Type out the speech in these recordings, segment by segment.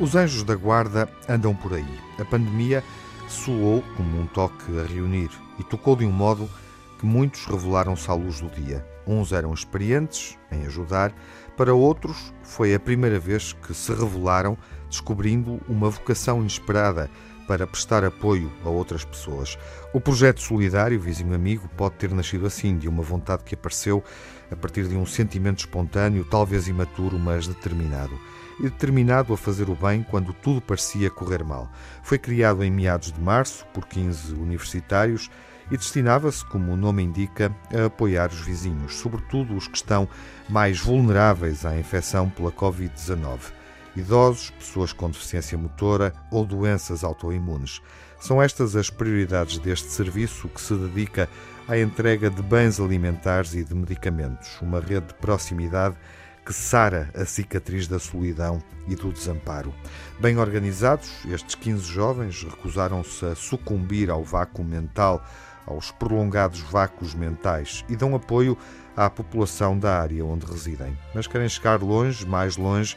Os anjos da guarda andam por aí. A pandemia soou como um toque a reunir e tocou de um modo que muitos revelaram-se à luz do dia. Uns eram experientes em ajudar, para outros foi a primeira vez que se revelaram descobrindo uma vocação inesperada para prestar apoio a outras pessoas. O projeto solidário Vizinho Amigo pode ter nascido assim, de uma vontade que apareceu a partir de um sentimento espontâneo, talvez imaturo, mas determinado e determinado a fazer o bem quando tudo parecia correr mal. Foi criado em meados de março por 15 universitários e destinava-se, como o nome indica, a apoiar os vizinhos, sobretudo os que estão mais vulneráveis à infecção pela Covid-19. Idosos, pessoas com deficiência motora ou doenças autoimunes. São estas as prioridades deste serviço que se dedica à entrega de bens alimentares e de medicamentos, uma rede de proximidade que sara a cicatriz da solidão e do desamparo. Bem organizados, estes 15 jovens recusaram-se a sucumbir ao vácuo mental, aos prolongados vácuos mentais e dão apoio à população da área onde residem. Mas querem chegar longe, mais longe,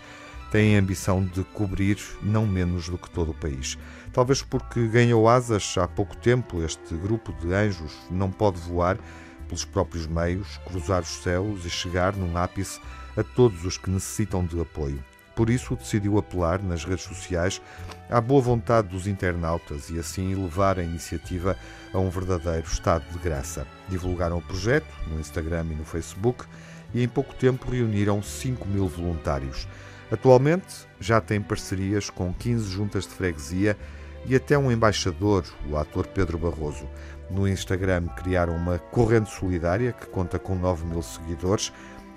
têm a ambição de cobrir não menos do que todo o país. Talvez porque ganhou asas há pouco tempo, este grupo de anjos não pode voar pelos próprios meios, cruzar os céus e chegar num ápice a todos os que necessitam de apoio. Por isso, decidiu apelar nas redes sociais à boa vontade dos internautas e assim elevar a iniciativa a um verdadeiro estado de graça. Divulgaram o projeto no Instagram e no Facebook e em pouco tempo reuniram 5 mil voluntários. Atualmente já tem parcerias com 15 juntas de freguesia e até um embaixador, o ator Pedro Barroso. No Instagram criaram uma corrente solidária que conta com 9 mil seguidores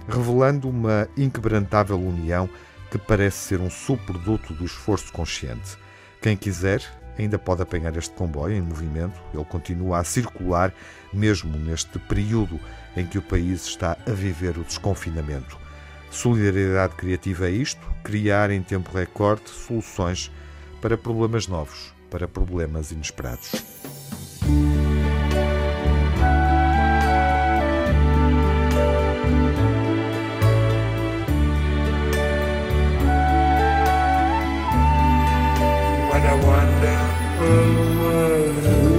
revelando uma inquebrantável união que parece ser um subproduto do esforço consciente. Quem quiser ainda pode apanhar este comboio em movimento, ele continua a circular mesmo neste período em que o país está a viver o desconfinamento. Solidariedade criativa é isto: criar em tempo recorde soluções para problemas novos, para problemas inesperados. What a wonderful world.